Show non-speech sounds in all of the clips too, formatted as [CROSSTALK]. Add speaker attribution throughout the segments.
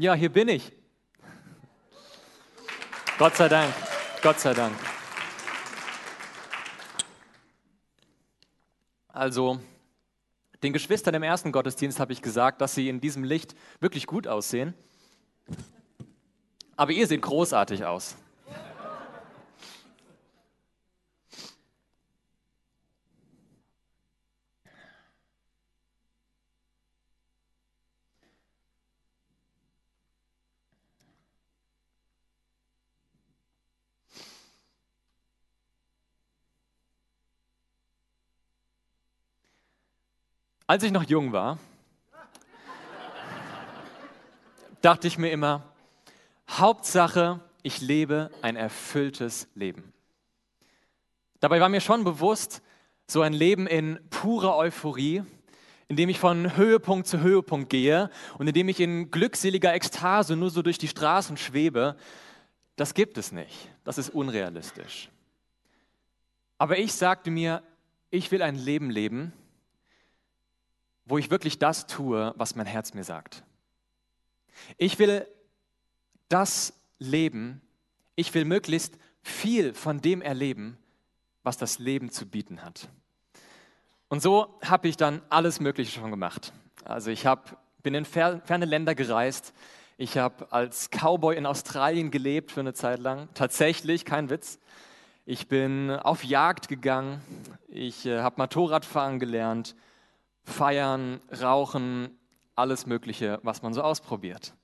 Speaker 1: Ja, hier bin ich. Gott sei Dank, Gott sei Dank. Also, den Geschwistern im ersten Gottesdienst habe ich gesagt, dass sie in diesem Licht wirklich gut aussehen. Aber ihr seht großartig aus. Als ich noch jung war, dachte ich mir immer, Hauptsache, ich lebe ein erfülltes Leben. Dabei war mir schon bewusst, so ein Leben in purer Euphorie, in dem ich von Höhepunkt zu Höhepunkt gehe und in dem ich in glückseliger Ekstase nur so durch die Straßen schwebe, das gibt es nicht. Das ist unrealistisch. Aber ich sagte mir, ich will ein Leben leben, wo ich wirklich das tue, was mein Herz mir sagt. Ich will das leben, ich will möglichst viel von dem erleben, was das Leben zu bieten hat. Und so habe ich dann alles Mögliche schon gemacht. Also ich hab, bin in ferne Länder gereist, ich habe als Cowboy in Australien gelebt für eine Zeit lang, tatsächlich, kein Witz. Ich bin auf Jagd gegangen, ich äh, habe Motorradfahren gelernt, feiern, rauchen, alles Mögliche, was man so ausprobiert.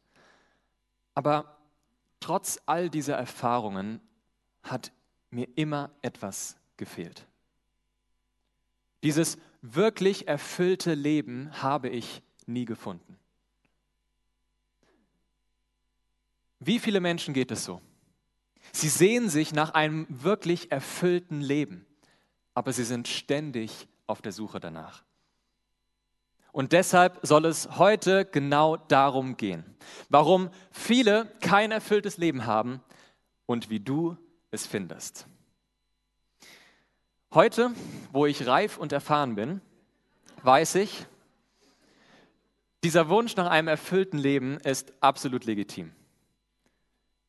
Speaker 1: Aber trotz all dieser Erfahrungen hat mir immer etwas gefehlt. Dieses wirklich erfüllte Leben habe ich nie gefunden. Wie viele Menschen geht es so? Sie sehen sich nach einem wirklich erfüllten Leben, aber sie sind ständig auf der Suche danach. Und deshalb soll es heute genau darum gehen. Warum viele kein erfülltes Leben haben und wie du es findest. Heute, wo ich reif und erfahren bin, weiß ich, dieser Wunsch nach einem erfüllten Leben ist absolut legitim.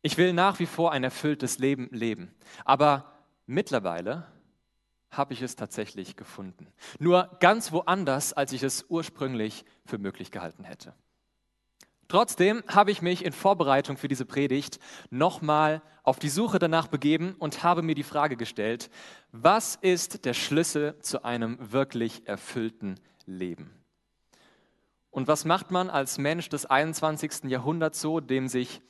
Speaker 1: Ich will nach wie vor ein erfülltes Leben leben. Aber mittlerweile habe ich es tatsächlich gefunden. Nur ganz woanders, als ich es ursprünglich für möglich gehalten hätte. Trotzdem habe ich mich in Vorbereitung für diese Predigt nochmal auf die Suche danach begeben und habe mir die Frage gestellt, was ist der Schlüssel zu einem wirklich erfüllten Leben? Und was macht man als Mensch des 21. Jahrhunderts so, dem sich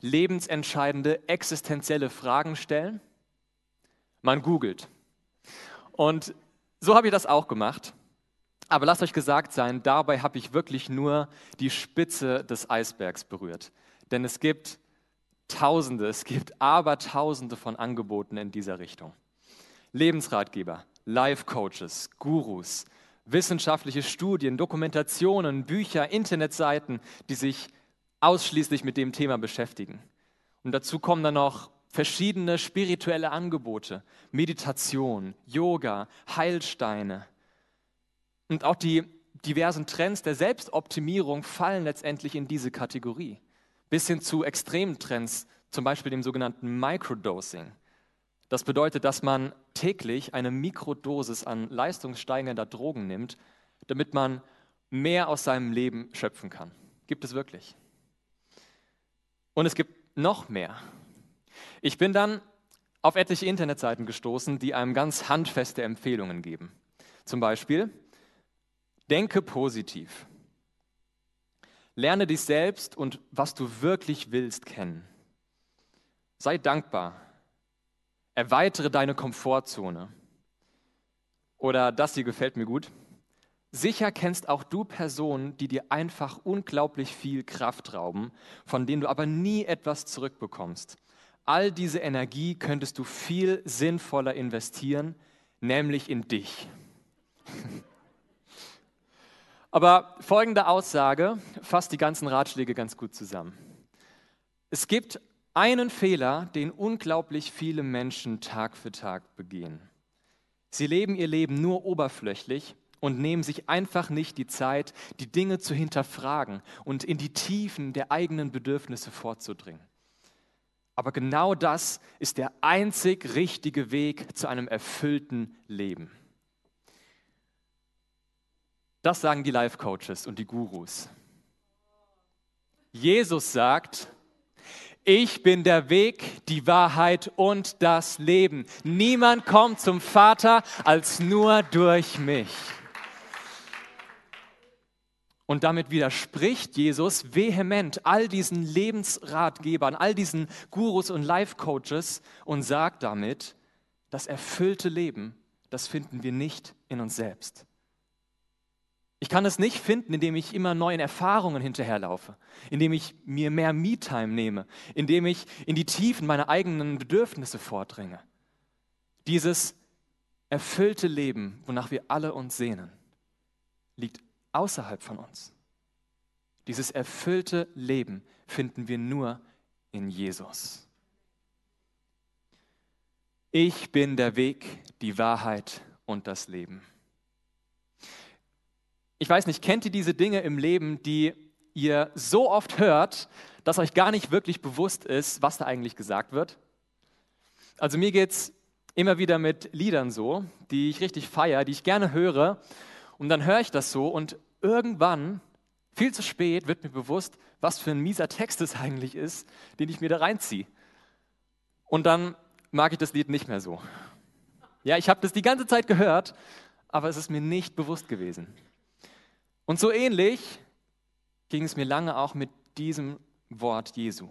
Speaker 1: lebensentscheidende existenzielle Fragen stellen? Man googelt. Und so habe ich das auch gemacht. Aber lasst euch gesagt sein, dabei habe ich wirklich nur die Spitze des Eisbergs berührt. Denn es gibt Tausende, es gibt Abertausende von Angeboten in dieser Richtung. Lebensratgeber, Life-Coaches, Gurus, wissenschaftliche Studien, Dokumentationen, Bücher, Internetseiten, die sich ausschließlich mit dem Thema beschäftigen. Und dazu kommen dann noch verschiedene spirituelle Angebote, Meditation, Yoga, Heilsteine. Und auch die diversen Trends der Selbstoptimierung fallen letztendlich in diese Kategorie. Bis hin zu extremen Trends, zum Beispiel dem sogenannten Microdosing. Das bedeutet, dass man täglich eine Mikrodosis an leistungssteigernder Drogen nimmt, damit man mehr aus seinem Leben schöpfen kann. Gibt es wirklich. Und es gibt noch mehr. Ich bin dann auf etliche Internetseiten gestoßen, die einem ganz handfeste Empfehlungen geben. Zum Beispiel, denke positiv. Lerne dich selbst und was du wirklich willst kennen. Sei dankbar. Erweitere deine Komfortzone. Oder das hier gefällt mir gut. Sicher kennst auch du Personen, die dir einfach unglaublich viel Kraft rauben, von denen du aber nie etwas zurückbekommst. All diese Energie könntest du viel sinnvoller investieren, nämlich in dich. [LAUGHS] Aber folgende Aussage fasst die ganzen Ratschläge ganz gut zusammen. Es gibt einen Fehler, den unglaublich viele Menschen Tag für Tag begehen. Sie leben ihr Leben nur oberflächlich und nehmen sich einfach nicht die Zeit, die Dinge zu hinterfragen und in die Tiefen der eigenen Bedürfnisse vorzudringen. Aber genau das ist der einzig richtige Weg zu einem erfüllten Leben. Das sagen die Life Coaches und die Gurus. Jesus sagt, ich bin der Weg, die Wahrheit und das Leben. Niemand kommt zum Vater als nur durch mich. Und damit widerspricht Jesus vehement all diesen Lebensratgebern, all diesen Gurus und Life-Coaches und sagt damit, das erfüllte Leben, das finden wir nicht in uns selbst. Ich kann es nicht finden, indem ich immer neuen Erfahrungen hinterherlaufe, indem ich mir mehr Me-Time nehme, indem ich in die Tiefen meiner eigenen Bedürfnisse vordringe. Dieses erfüllte Leben, wonach wir alle uns sehnen, liegt außerhalb von uns. Dieses erfüllte Leben finden wir nur in Jesus. Ich bin der Weg, die Wahrheit und das Leben. Ich weiß nicht, kennt ihr diese Dinge im Leben, die ihr so oft hört, dass euch gar nicht wirklich bewusst ist, was da eigentlich gesagt wird? Also mir geht es immer wieder mit Liedern so, die ich richtig feiere, die ich gerne höre und dann höre ich das so und irgendwann, viel zu spät, wird mir bewusst, was für ein mieser Text es eigentlich ist, den ich mir da reinziehe. Und dann mag ich das Lied nicht mehr so. Ja, ich habe das die ganze Zeit gehört, aber es ist mir nicht bewusst gewesen. Und so ähnlich ging es mir lange auch mit diesem Wort Jesu.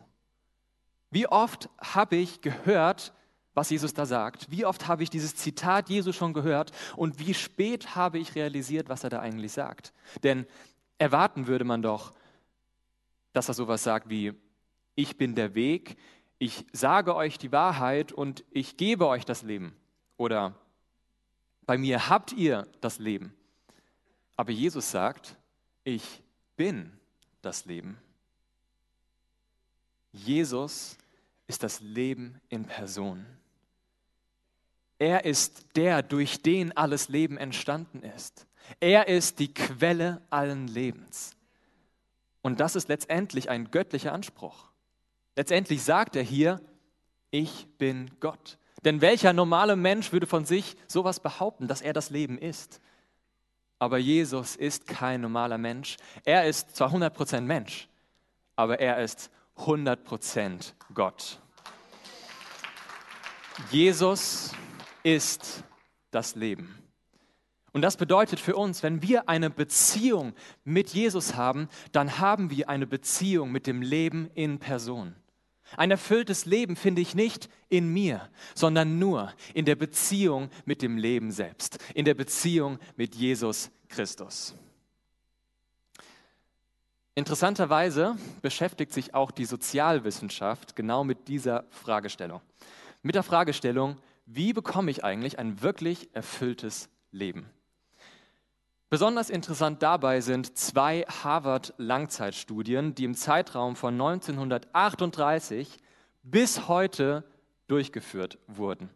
Speaker 1: Wie oft habe ich gehört, was Jesus da sagt. Wie oft habe ich dieses Zitat Jesu schon gehört und wie spät habe ich realisiert, was er da eigentlich sagt. Denn erwarten würde man doch, dass er sowas sagt wie, ich bin der Weg, ich sage euch die Wahrheit und ich gebe euch das Leben. Oder bei mir habt ihr das Leben. Aber Jesus sagt, ich bin das Leben. Jesus ist das Leben in Person. Er ist der, durch den alles Leben entstanden ist. Er ist die Quelle allen Lebens. Und das ist letztendlich ein göttlicher Anspruch. Letztendlich sagt er hier, ich bin Gott. Denn welcher normale Mensch würde von sich sowas behaupten, dass er das Leben ist? Aber Jesus ist kein normaler Mensch. Er ist zwar 100% Mensch, aber er ist 100% Gott. Jesus ist das Leben. Und das bedeutet für uns, wenn wir eine Beziehung mit Jesus haben, dann haben wir eine Beziehung mit dem Leben in Person. Ein erfülltes Leben finde ich nicht in mir, sondern nur in der Beziehung mit dem Leben selbst, in der Beziehung mit Jesus Christus. Interessanterweise beschäftigt sich auch die Sozialwissenschaft genau mit dieser Fragestellung. Mit der Fragestellung, wie bekomme ich eigentlich ein wirklich erfülltes Leben? Besonders interessant dabei sind zwei Harvard-Langzeitstudien, die im Zeitraum von 1938 bis heute durchgeführt wurden.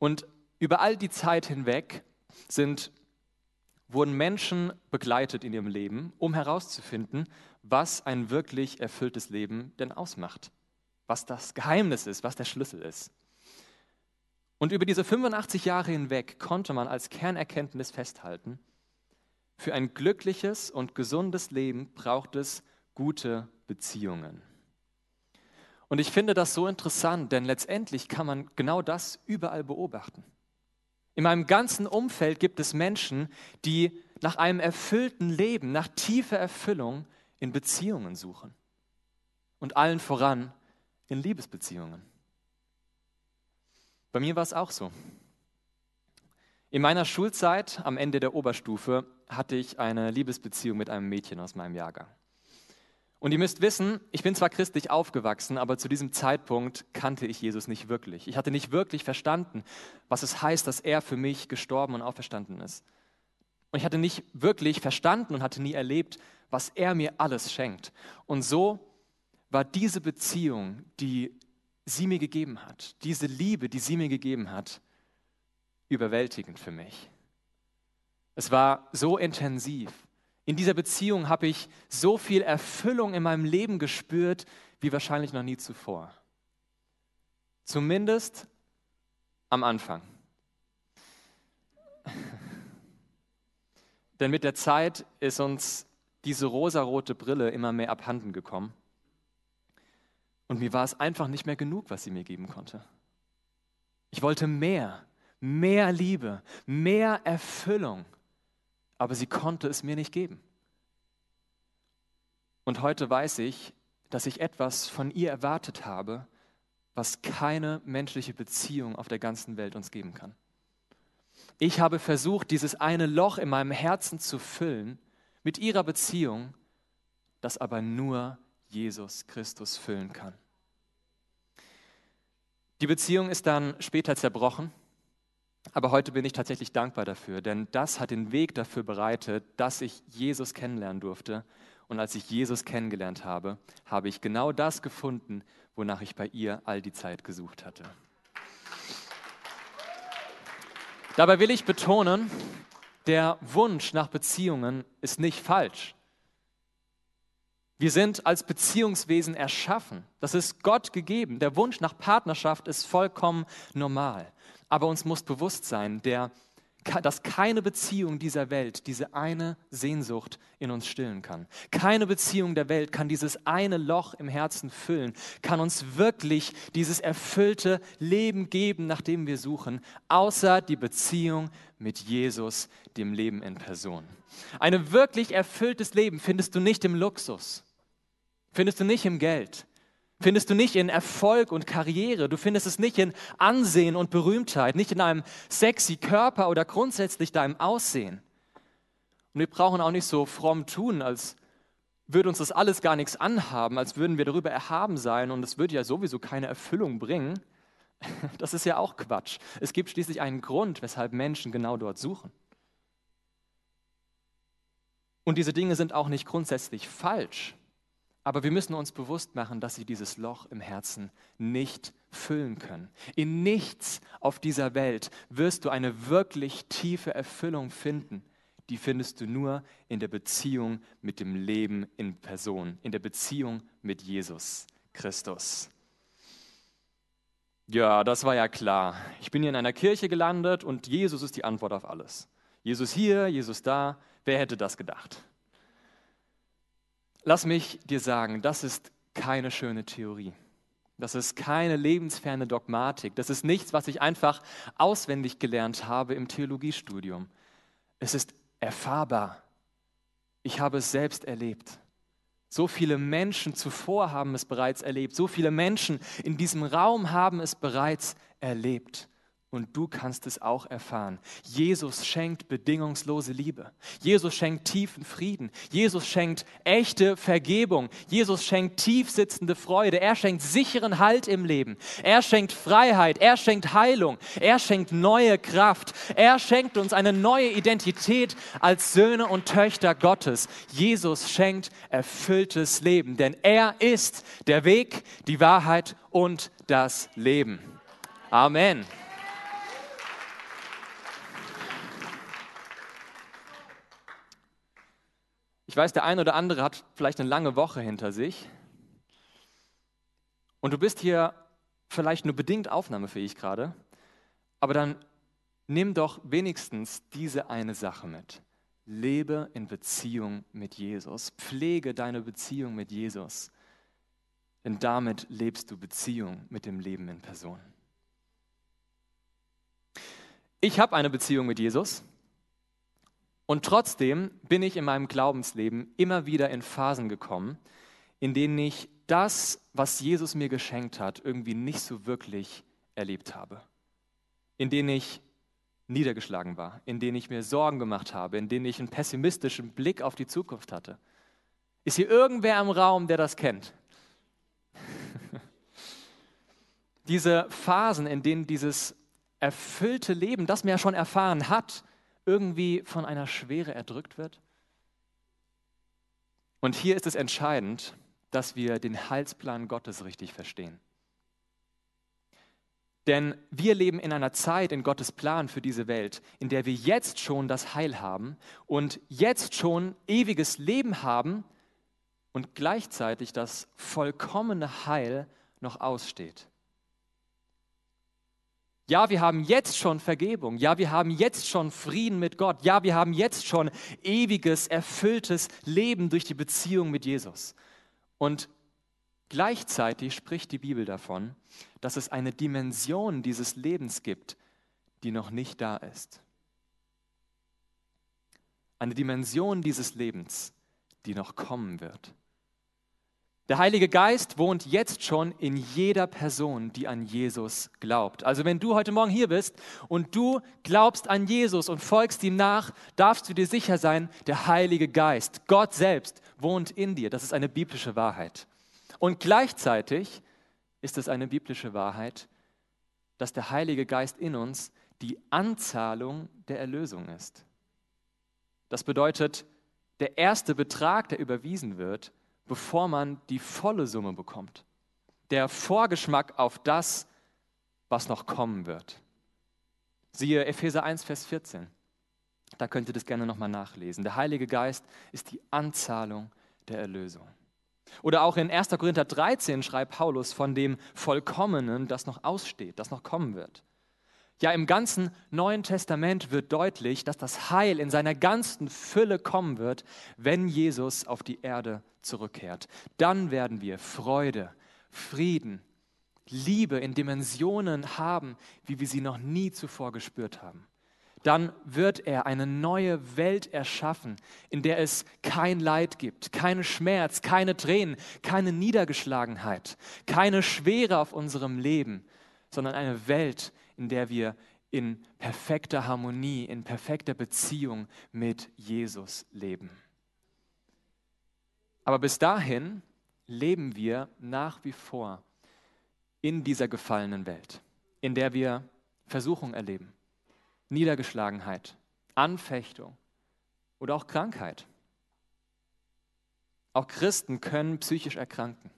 Speaker 1: Und über all die Zeit hinweg sind, wurden Menschen begleitet in ihrem Leben, um herauszufinden, was ein wirklich erfülltes Leben denn ausmacht, was das Geheimnis ist, was der Schlüssel ist. Und über diese 85 Jahre hinweg konnte man als Kernerkenntnis festhalten, für ein glückliches und gesundes Leben braucht es gute Beziehungen. Und ich finde das so interessant, denn letztendlich kann man genau das überall beobachten. In meinem ganzen Umfeld gibt es Menschen, die nach einem erfüllten Leben, nach tiefer Erfüllung in Beziehungen suchen. Und allen voran in Liebesbeziehungen. Bei mir war es auch so. In meiner Schulzeit, am Ende der Oberstufe, hatte ich eine Liebesbeziehung mit einem Mädchen aus meinem Jahrgang. Und ihr müsst wissen, ich bin zwar christlich aufgewachsen, aber zu diesem Zeitpunkt kannte ich Jesus nicht wirklich. Ich hatte nicht wirklich verstanden, was es heißt, dass er für mich gestorben und auferstanden ist. Und ich hatte nicht wirklich verstanden und hatte nie erlebt, was er mir alles schenkt. Und so war diese Beziehung, die sie mir gegeben hat, diese Liebe, die sie mir gegeben hat, überwältigend für mich. Es war so intensiv. In dieser Beziehung habe ich so viel Erfüllung in meinem Leben gespürt wie wahrscheinlich noch nie zuvor. Zumindest am Anfang. [LAUGHS] Denn mit der Zeit ist uns diese rosarote Brille immer mehr abhanden gekommen. Und mir war es einfach nicht mehr genug, was sie mir geben konnte. Ich wollte mehr, mehr Liebe, mehr Erfüllung, aber sie konnte es mir nicht geben. Und heute weiß ich, dass ich etwas von ihr erwartet habe, was keine menschliche Beziehung auf der ganzen Welt uns geben kann. Ich habe versucht, dieses eine Loch in meinem Herzen zu füllen mit ihrer Beziehung, das aber nur Jesus Christus füllen kann. Die Beziehung ist dann später zerbrochen, aber heute bin ich tatsächlich dankbar dafür, denn das hat den Weg dafür bereitet, dass ich Jesus kennenlernen durfte. Und als ich Jesus kennengelernt habe, habe ich genau das gefunden, wonach ich bei ihr all die Zeit gesucht hatte. Dabei will ich betonen, der Wunsch nach Beziehungen ist nicht falsch. Wir sind als Beziehungswesen erschaffen. Das ist Gott gegeben. Der Wunsch nach Partnerschaft ist vollkommen normal. Aber uns muss bewusst sein, der dass keine Beziehung dieser Welt diese eine Sehnsucht in uns stillen kann. Keine Beziehung der Welt kann dieses eine Loch im Herzen füllen, kann uns wirklich dieses erfüllte Leben geben, nach dem wir suchen, außer die Beziehung mit Jesus, dem Leben in Person. Ein wirklich erfülltes Leben findest du nicht im Luxus, findest du nicht im Geld, Findest du nicht in Erfolg und Karriere, du findest es nicht in Ansehen und Berühmtheit, nicht in einem sexy Körper oder grundsätzlich deinem Aussehen. Und wir brauchen auch nicht so fromm tun, als würde uns das alles gar nichts anhaben, als würden wir darüber erhaben sein und es würde ja sowieso keine Erfüllung bringen. [LAUGHS] Das ist ja auch Quatsch. Es gibt schließlich einen Grund, weshalb Menschen genau dort suchen. Und diese Dinge sind auch nicht grundsätzlich falsch. Aber wir müssen uns bewusst machen, dass sie dieses Loch im Herzen nicht füllen können. In nichts auf dieser Welt wirst du eine wirklich tiefe Erfüllung finden. Die findest du nur in der Beziehung mit dem Leben in Person, in der Beziehung mit Jesus Christus. Ja, das war ja klar. Ich bin hier in einer Kirche gelandet und Jesus ist die Antwort auf alles. Jesus hier, Jesus da. Wer hätte das gedacht? Lass mich dir sagen, das ist keine schöne Theorie. Das ist keine lebensferne Dogmatik. Das ist nichts, was ich einfach auswendig gelernt habe im Theologiestudium. Es ist erfahrbar. Ich habe es selbst erlebt. So viele Menschen zuvor haben es bereits erlebt. So viele Menschen in diesem Raum haben es bereits erlebt und du kannst es auch erfahren. Jesus schenkt bedingungslose Liebe. Jesus schenkt tiefen Frieden. Jesus schenkt echte Vergebung. Jesus schenkt tiefsitzende Freude. Er schenkt sicheren Halt im Leben. Er schenkt Freiheit. Er schenkt Heilung. Er schenkt neue Kraft. Er schenkt uns eine neue Identität als Söhne und Töchter Gottes. Jesus schenkt erfülltes Leben, denn er ist der Weg, die Wahrheit und das Leben. Amen. Ich weiß, der eine oder andere hat vielleicht eine lange Woche hinter sich. Und du bist hier vielleicht nur bedingt aufnahmefähig gerade. Aber dann nimm doch wenigstens diese eine Sache mit. Lebe in Beziehung mit Jesus. Pflege deine Beziehung mit Jesus. Denn damit lebst du Beziehung mit dem Leben in Person. Ich habe eine Beziehung mit Jesus. Und trotzdem bin ich in meinem Glaubensleben immer wieder in Phasen gekommen, in denen ich das, was Jesus mir geschenkt hat, irgendwie nicht so wirklich erlebt habe. In denen ich niedergeschlagen war, in denen ich mir Sorgen gemacht habe, in denen ich einen pessimistischen Blick auf die Zukunft hatte. Ist hier irgendwer im Raum, der das kennt? [LAUGHS] Diese Phasen, in denen dieses erfüllte Leben, das man ja schon erfahren hat, irgendwie von einer Schwere erdrückt wird? Und hier ist es entscheidend, dass wir den Heilsplan Gottes richtig verstehen. Denn wir leben in einer Zeit in Gottes Plan für diese Welt, in der wir jetzt schon das Heil haben und jetzt schon ewiges Leben haben und gleichzeitig das vollkommene Heil noch aussteht. Ja, wir haben jetzt schon Vergebung. Ja, wir haben jetzt schon Frieden mit Gott. Ja, wir haben jetzt schon ewiges, erfülltes Leben durch die Beziehung mit Jesus. Und gleichzeitig spricht die Bibel davon, dass es eine Dimension dieses Lebens gibt, die noch nicht da ist. Eine Dimension dieses Lebens, die noch kommen wird. Der Heilige Geist wohnt jetzt schon in jeder Person, die an Jesus glaubt. Also wenn du heute Morgen hier bist und du glaubst an Jesus und folgst ihm nach, darfst du dir sicher sein, der Heilige Geist, Gott selbst, wohnt in dir. Das ist eine biblische Wahrheit. Und gleichzeitig ist es eine biblische Wahrheit, dass der Heilige Geist in uns die Anzahlung der Erlösung ist. Das bedeutet, der erste Betrag, der überwiesen wird, bevor man die volle Summe bekommt. Der Vorgeschmack auf das, was noch kommen wird. Siehe Epheser 1, Vers 14. Da könnt ihr das gerne nochmal nachlesen. Der Heilige Geist ist die Anzahlung der Erlösung. Oder auch in 1. Korinther 13 schreibt Paulus von dem Vollkommenen, das noch aussteht, das noch kommen wird. Ja, im ganzen Neuen Testament wird deutlich, dass das Heil in seiner ganzen Fülle kommen wird, wenn Jesus auf die Erde zurückkehrt. Dann werden wir Freude, Frieden, Liebe in Dimensionen haben, wie wir sie noch nie zuvor gespürt haben. Dann wird er eine neue Welt erschaffen, in der es kein Leid gibt, keinen Schmerz, keine Tränen, keine Niedergeschlagenheit, keine Schwere auf unserem Leben, sondern eine Welt, in der wir in perfekter Harmonie, in perfekter Beziehung mit Jesus leben. Aber bis dahin leben wir nach wie vor in dieser gefallenen Welt, in der wir Versuchung erleben, Niedergeschlagenheit, Anfechtung oder auch Krankheit. Auch Christen können psychisch erkranken.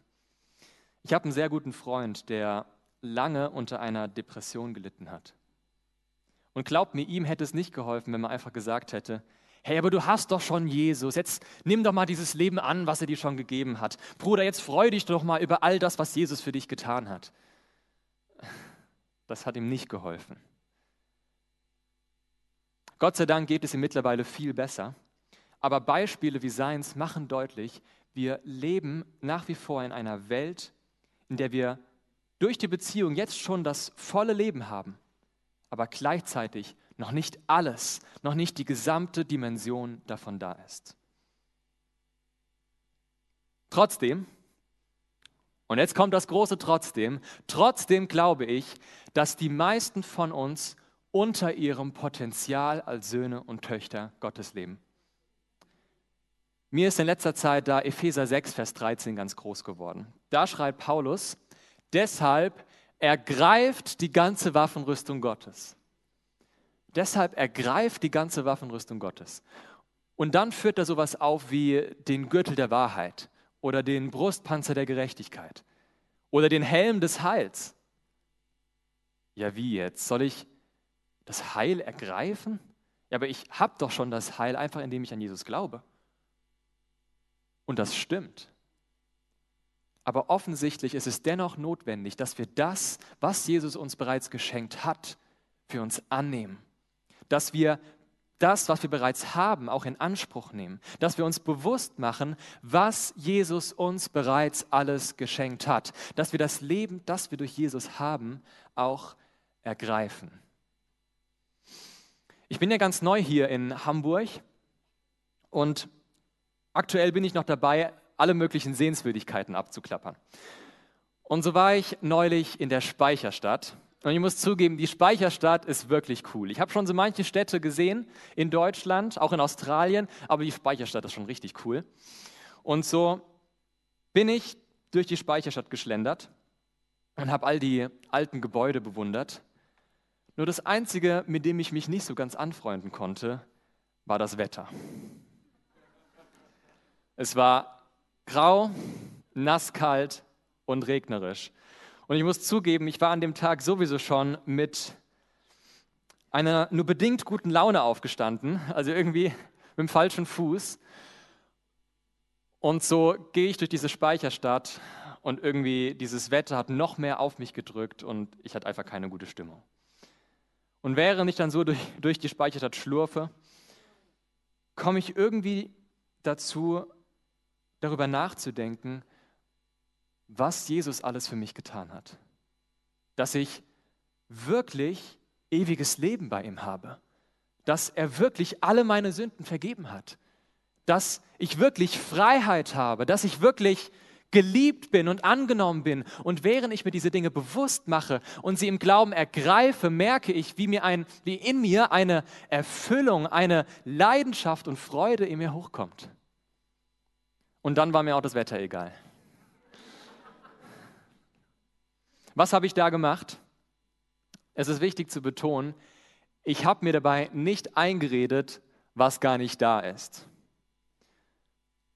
Speaker 1: Ich habe einen sehr guten Freund, der lange unter einer Depression gelitten hat. Und glaubt mir, ihm hätte es nicht geholfen, wenn man einfach gesagt hätte, hey, aber du hast doch schon Jesus, jetzt nimm doch mal dieses Leben an, was er dir schon gegeben hat. Bruder, jetzt freu dich doch mal über all das, was Jesus für dich getan hat. Das hat ihm nicht geholfen. Gott sei Dank geht es ihm mittlerweile viel besser. Aber Beispiele wie seins machen deutlich, wir leben nach wie vor in einer Welt, in der wir durch die Beziehung jetzt schon das volle Leben haben, aber gleichzeitig noch nicht alles, noch nicht die gesamte Dimension davon da ist. Trotzdem, und jetzt kommt das große Trotzdem, trotzdem glaube ich, dass die meisten von uns unter ihrem Potenzial als Söhne und Töchter Gottes leben. Mir ist in letzter Zeit da Epheser 6, Vers 13 ganz groß geworden. Da schreibt Paulus, Deshalb ergreift die ganze Waffenrüstung Gottes. Deshalb ergreift die ganze Waffenrüstung Gottes. Und dann führt er sowas auf wie den Gürtel der Wahrheit oder den Brustpanzer der Gerechtigkeit oder den Helm des Heils. Ja, wie jetzt? Soll ich das Heil ergreifen? Ja, aber ich habe doch schon das Heil einfach, indem ich an Jesus glaube. Und das stimmt. Aber offensichtlich ist es dennoch notwendig, dass wir das, was Jesus uns bereits geschenkt hat, für uns annehmen. Dass wir das, was wir bereits haben, auch in Anspruch nehmen. Dass wir uns bewusst machen, was Jesus uns bereits alles geschenkt hat. Dass wir das Leben, das wir durch Jesus haben, auch ergreifen. Ich bin ja ganz neu hier in Hamburg und aktuell bin ich noch dabei, alle möglichen Sehenswürdigkeiten abzuklappern. Und so war ich neulich in der Speicherstadt. Und ich muss zugeben, die Speicherstadt ist wirklich cool. Ich habe schon so manche Städte gesehen in Deutschland, auch in Australien, aber die Speicherstadt ist schon richtig cool. Und so bin ich durch die Speicherstadt geschlendert und habe all die alten Gebäude bewundert. Nur das Einzige, mit dem ich mich nicht so ganz anfreunden konnte, war das Wetter. Es war grau, nasskalt und regnerisch. Und ich muss zugeben, ich war an dem Tag sowieso schon mit einer nur bedingt guten Laune aufgestanden, also irgendwie mit dem falschen Fuß. Und so gehe ich durch diese Speicherstadt und irgendwie dieses Wetter hat noch mehr auf mich gedrückt und ich hatte einfach keine gute Stimmung. Und während ich dann so durch, durch die Speicherstadt schlurfe, komme ich irgendwie dazu, darüber nachzudenken, was Jesus alles für mich getan hat. Dass ich wirklich ewiges Leben bei ihm habe. Dass er wirklich alle meine Sünden vergeben hat. Dass ich wirklich Freiheit habe. Dass ich wirklich geliebt bin und angenommen bin. Und während ich mir diese Dinge bewusst mache und sie im Glauben ergreife, merke ich, wie, mir ein, wie in mir eine Erfüllung, eine Leidenschaft und Freude in mir hochkommt. Und dann war mir auch das Wetter egal. Was habe ich da gemacht? Es ist wichtig zu betonen, ich habe mir dabei nicht eingeredet, was gar nicht da ist.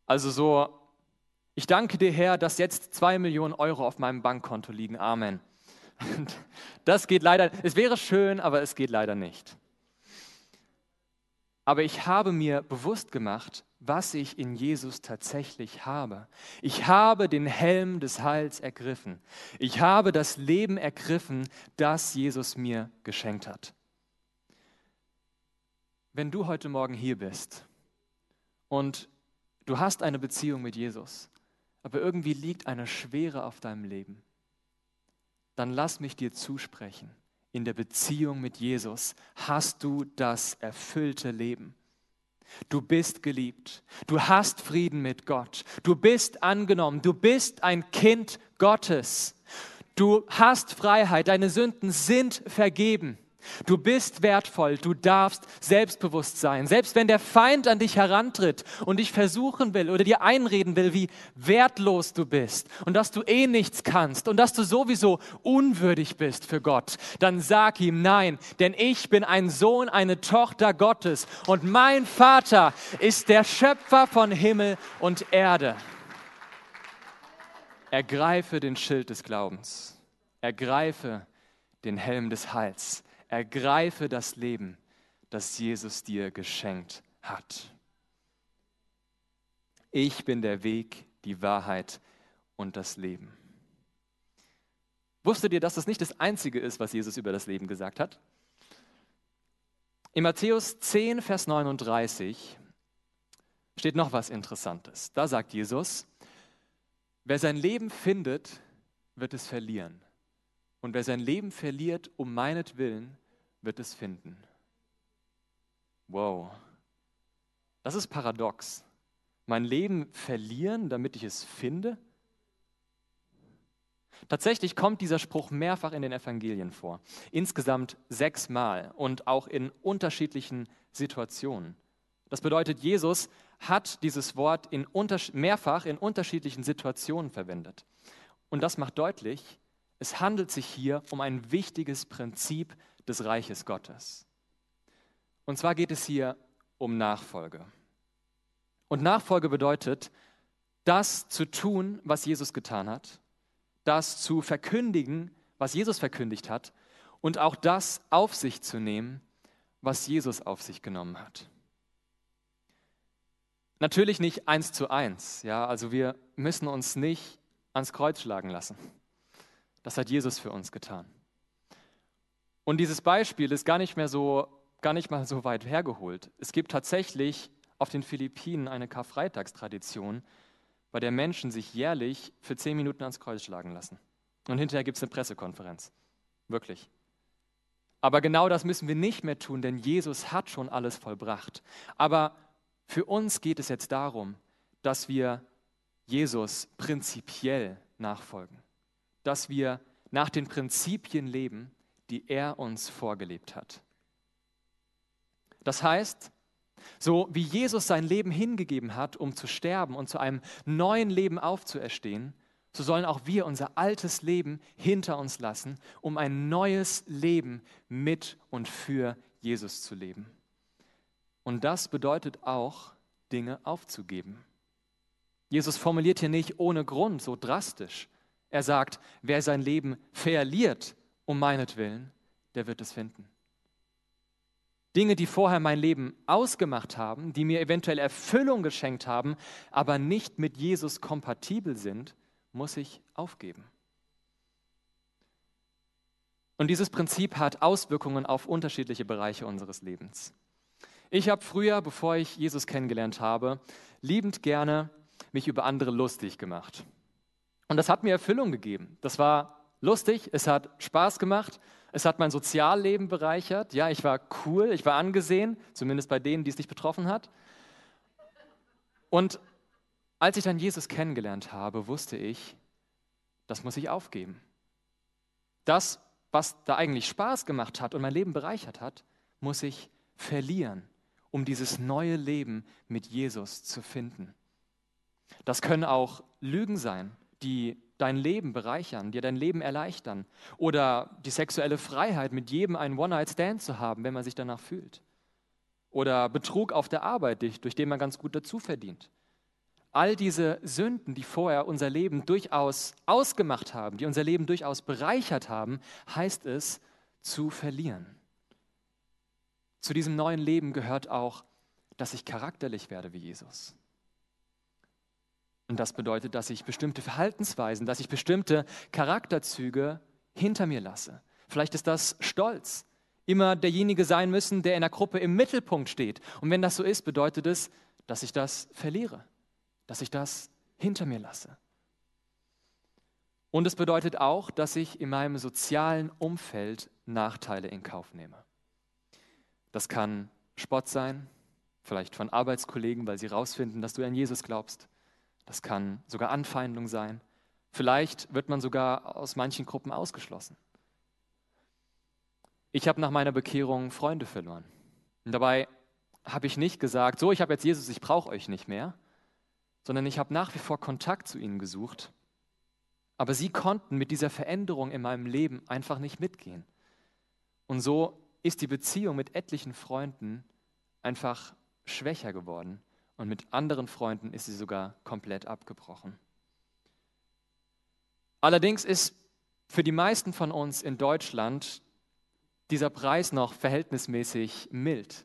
Speaker 1: Also so ich danke dir, Herr, dass jetzt zwei Millionen Euro auf meinem Bankkonto liegen. Amen. [LAUGHS] Das geht leider, es wäre schön, aber es geht leider nicht. Aber ich habe mir bewusst gemacht, was ich in Jesus tatsächlich habe. Ich habe den Helm des Heils ergriffen. Ich habe das Leben ergriffen, das Jesus mir geschenkt hat. Wenn du heute Morgen hier bist und du hast eine Beziehung mit Jesus, aber irgendwie liegt eine Schwere auf deinem Leben, dann lass mich dir zusprechen. In der Beziehung mit Jesus hast du das erfüllte Leben. Du bist geliebt. Du hast Frieden mit Gott. Du bist angenommen. Du bist ein Kind Gottes. Du hast Freiheit. Deine Sünden sind vergeben. Du bist wertvoll, du darfst selbstbewusst sein. Selbst wenn der Feind an dich herantritt und dich versuchen will oder dir einreden will, wie wertlos du bist und dass du eh nichts kannst und dass du sowieso unwürdig bist für Gott, dann sag ihm nein, denn ich bin ein Sohn, eine Tochter Gottes und mein Vater ist der Schöpfer von Himmel und Erde. Ergreife den Schild des Glaubens. Ergreife den Helm des Heils Ergreife das Leben, das Jesus dir geschenkt hat. Ich bin der Weg, die Wahrheit und das Leben. Wusstet ihr, dass das nicht das Einzige ist, was Jesus über das Leben gesagt hat? In Matthäus 10, Vers 39 steht noch was Interessantes. Da sagt Jesus, wer sein Leben findet, wird es verlieren. Und wer sein Leben verliert um meinetwillen, wird es finden. Wow, das ist paradox. Mein Leben verlieren, damit ich es finde? Tatsächlich kommt dieser Spruch mehrfach in den Evangelien vor. Insgesamt sechsmal und auch in unterschiedlichen Situationen. Das bedeutet, Jesus hat dieses Wort in mehrfach in unterschiedlichen Situationen verwendet. Und das macht deutlich, es handelt sich hier um ein wichtiges Prinzip des Reiches Gottes. Und zwar geht es hier um Nachfolge. Und Nachfolge bedeutet, das zu tun, was Jesus getan hat, das zu verkündigen, was Jesus verkündigt hat, und auch das auf sich zu nehmen, was Jesus auf sich genommen hat. Natürlich nicht eins zu eins, ja, also wir müssen uns nicht ans Kreuz schlagen lassen. Das hat Jesus für uns getan. Und dieses Beispiel ist gar nicht mehr so, gar nicht mal so weit hergeholt. Es gibt tatsächlich auf den Philippinen eine Karfreitagstradition, bei der Menschen sich jährlich für zehn Minuten ans Kreuz schlagen lassen. Und hinterher gibt es eine Pressekonferenz. Wirklich. Aber genau das müssen wir nicht mehr tun, denn Jesus hat schon alles vollbracht. Aber für uns geht es jetzt darum, dass wir Jesus prinzipiell nachfolgen, dass wir nach den Prinzipien leben, die er uns vorgelebt hat. Das heißt, so wie Jesus sein Leben hingegeben hat, um zu sterben und zu einem neuen Leben aufzuerstehen, so sollen auch wir unser altes Leben hinter uns lassen, um ein neues Leben mit und für Jesus zu leben. Und das bedeutet auch, Dinge aufzugeben. Jesus formuliert hier nicht ohne Grund so drastisch. Er sagt, wer sein Leben verliert um meinetwillen, der wird es finden. Dinge, die vorher mein Leben ausgemacht haben, die mir eventuell Erfüllung geschenkt haben, aber nicht mit Jesus kompatibel sind, muss ich aufgeben. Und dieses Prinzip hat Auswirkungen auf unterschiedliche Bereiche unseres Lebens. Ich habe früher, bevor ich Jesus kennengelernt habe, liebend gerne mich über andere lustig gemacht. Und das hat mir Erfüllung gegeben. Das war lustig, es hat Spaß gemacht, es hat mein Sozialleben bereichert. Ja, ich war cool, ich war angesehen, zumindest bei denen, die es nicht betroffen hat. Und als ich dann Jesus kennengelernt habe, wusste ich, das muss ich aufgeben. Das, was da eigentlich Spaß gemacht hat und mein Leben bereichert hat, muss ich verlieren, um dieses neue Leben mit Jesus zu finden. Das können auch Lügen sein, die dein Leben bereichern, dir dein Leben erleichtern. Oder die sexuelle Freiheit, mit jedem einen One-Night-Stand zu haben, wenn man sich danach fühlt. Oder Betrug auf der Arbeit, durch den man ganz gut dazu verdient. All diese Sünden, die vorher unser Leben durchaus ausgemacht haben, die unser Leben durchaus bereichert haben, heißt es zu verlieren. Zu diesem neuen Leben gehört auch, dass ich charakterlich werde wie Jesus. Und das bedeutet, dass ich bestimmte Verhaltensweisen, dass ich bestimmte Charakterzüge hinter mir lasse. Vielleicht ist das Stolz. Immer derjenige sein müssen, der in der Gruppe im Mittelpunkt steht. Und wenn das so ist, bedeutet es, dass ich das verliere, dass ich das hinter mir lasse. Und es bedeutet auch, dass ich in meinem sozialen Umfeld Nachteile in Kauf nehme. Das kann Spott sein, vielleicht von Arbeitskollegen, weil sie herausfinden, dass du an Jesus glaubst. Das kann sogar Anfeindung sein. Vielleicht wird man sogar aus manchen Gruppen ausgeschlossen. Ich habe nach meiner Bekehrung Freunde verloren. Und dabei habe ich nicht gesagt, so, ich habe jetzt Jesus, ich brauche euch nicht mehr, sondern ich habe nach wie vor Kontakt zu ihnen gesucht. Aber sie konnten mit dieser Veränderung in meinem Leben einfach nicht mitgehen. Und so ist die Beziehung mit etlichen Freunden einfach schwächer geworden und mit anderen Freunden ist sie sogar komplett abgebrochen. Allerdings ist für die meisten von uns in Deutschland dieser Preis noch verhältnismäßig mild.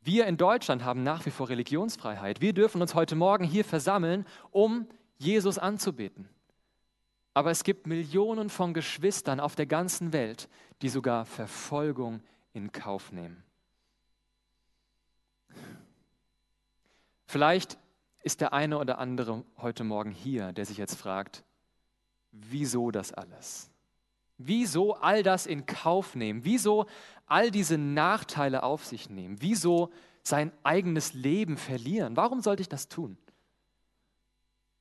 Speaker 1: Wir in Deutschland haben nach wie vor Religionsfreiheit. Wir dürfen uns heute Morgen hier versammeln, um Jesus anzubeten. Aber es gibt Millionen von Geschwistern auf der ganzen Welt, die sogar Verfolgung in Kauf nehmen. Vielleicht ist der eine oder andere heute Morgen hier, der sich jetzt fragt, wieso das alles? Wieso all das in Kauf nehmen? Wieso all diese Nachteile auf sich nehmen? Wieso sein eigenes Leben verlieren? Warum sollte ich das tun?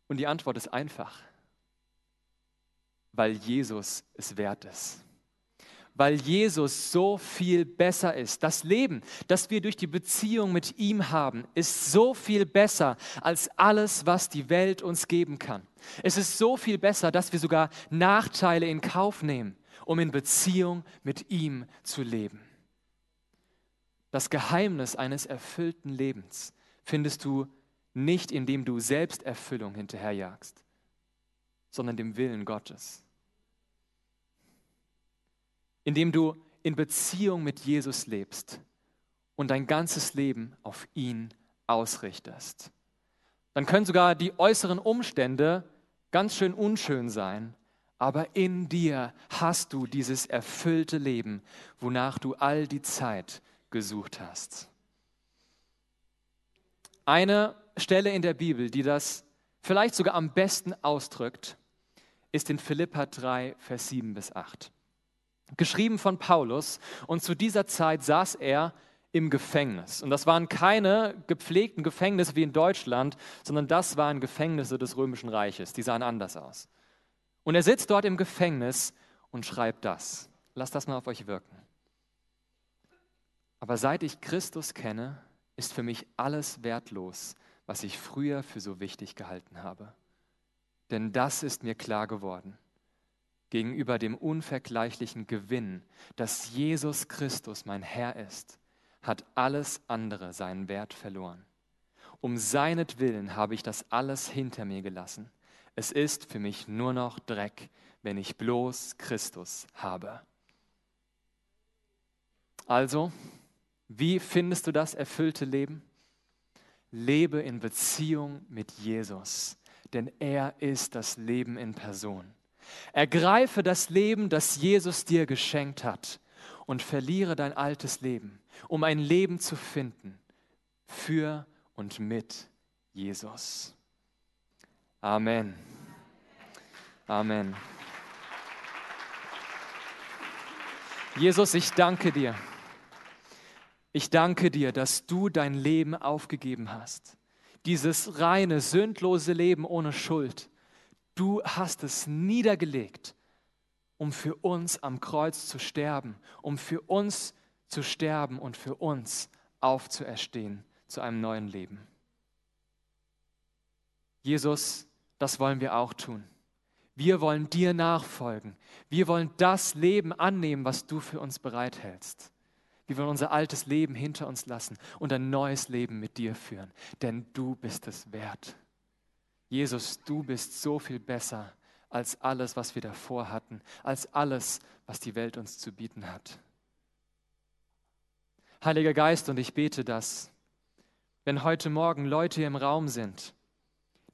Speaker 1: Und die Antwort ist einfach, weil Jesus es wert ist weil Jesus so viel besser ist. Das Leben, das wir durch die Beziehung mit ihm haben, ist so viel besser als alles, was die Welt uns geben kann. Es ist so viel besser, dass wir sogar Nachteile in Kauf nehmen, um in Beziehung mit ihm zu leben. Das Geheimnis eines erfüllten Lebens findest du nicht, indem du Selbsterfüllung hinterherjagst, sondern dem Willen Gottes indem du in Beziehung mit Jesus lebst und dein ganzes Leben auf ihn ausrichtest. Dann können sogar die äußeren Umstände ganz schön unschön sein, aber in dir hast du dieses erfüllte Leben, wonach du all die Zeit gesucht hast. Eine Stelle in der Bibel, die das vielleicht sogar am besten ausdrückt, ist in Philippa 3, Vers 7 bis 8 geschrieben von Paulus. Und zu dieser Zeit saß er im Gefängnis. Und das waren keine gepflegten Gefängnisse wie in Deutschland, sondern das waren Gefängnisse des Römischen Reiches. Die sahen anders aus. Und er sitzt dort im Gefängnis und schreibt das. Lasst das mal auf euch wirken. Aber seit ich Christus kenne, ist für mich alles wertlos, was ich früher für so wichtig gehalten habe. Denn das ist mir klar geworden gegenüber dem unvergleichlichen Gewinn, dass Jesus Christus mein Herr ist, hat alles andere seinen Wert verloren. Um seinetwillen habe ich das alles hinter mir gelassen. Es ist für mich nur noch Dreck, wenn ich bloß Christus habe. Also, wie findest du das erfüllte Leben? Lebe in Beziehung mit Jesus, denn er ist das Leben in Person. Ergreife das Leben, das Jesus dir geschenkt hat und verliere dein altes Leben, um ein Leben zu finden für und mit Jesus. Amen. Amen. Jesus, ich danke dir. Ich danke dir, dass du dein Leben aufgegeben hast. Dieses reine, sündlose Leben ohne Schuld. Du hast es niedergelegt, um für uns am Kreuz zu sterben, um für uns zu sterben und für uns aufzuerstehen zu einem neuen Leben. Jesus, das wollen wir auch tun. Wir wollen dir nachfolgen. Wir wollen das Leben annehmen, was du für uns bereithältst. Wir wollen unser altes Leben hinter uns lassen und ein neues Leben mit dir führen, denn du bist es wert. Jesus, du bist so viel besser als alles, was wir davor hatten, als alles, was die Welt uns zu bieten hat. Heiliger Geist, und ich bete das, wenn heute Morgen Leute im Raum sind,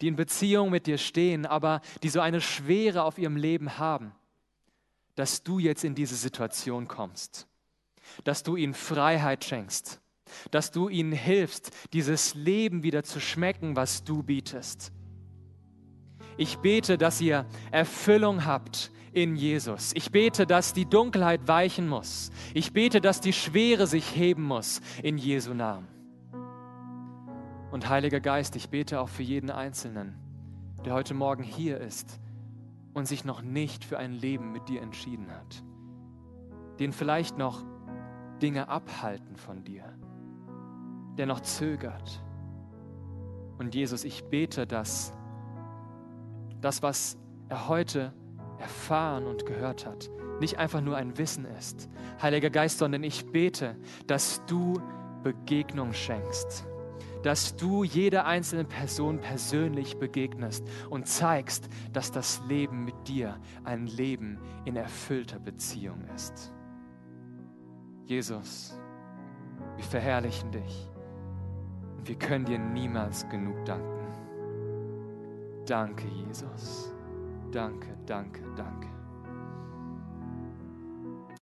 Speaker 1: die in Beziehung mit dir stehen, aber die so eine Schwere auf ihrem Leben haben, dass du jetzt in diese Situation kommst dass du ihnen Freiheit schenkst, dass du ihnen hilfst, dieses Leben wieder zu schmecken, was du bietest. Ich bete, dass ihr Erfüllung habt in Jesus. Ich bete, dass die Dunkelheit weichen muss. Ich bete, dass die Schwere sich heben muss in Jesu Namen. Und Heiliger Geist, ich bete auch für jeden Einzelnen, der heute Morgen hier ist und sich noch nicht für ein Leben mit dir entschieden hat, den vielleicht noch Dinge abhalten von dir, der noch zögert. Und Jesus, ich bete, dass das, was er heute erfahren und gehört hat, nicht einfach nur ein Wissen ist, Heiliger Geist, sondern ich bete, dass du Begegnung schenkst, dass du jeder einzelnen Person persönlich begegnest und zeigst, dass das Leben mit dir ein Leben in erfüllter Beziehung ist. Jesus, wir verherrlichen dich und wir können dir niemals genug danken. Danke, Jesus. Danke, danke, danke.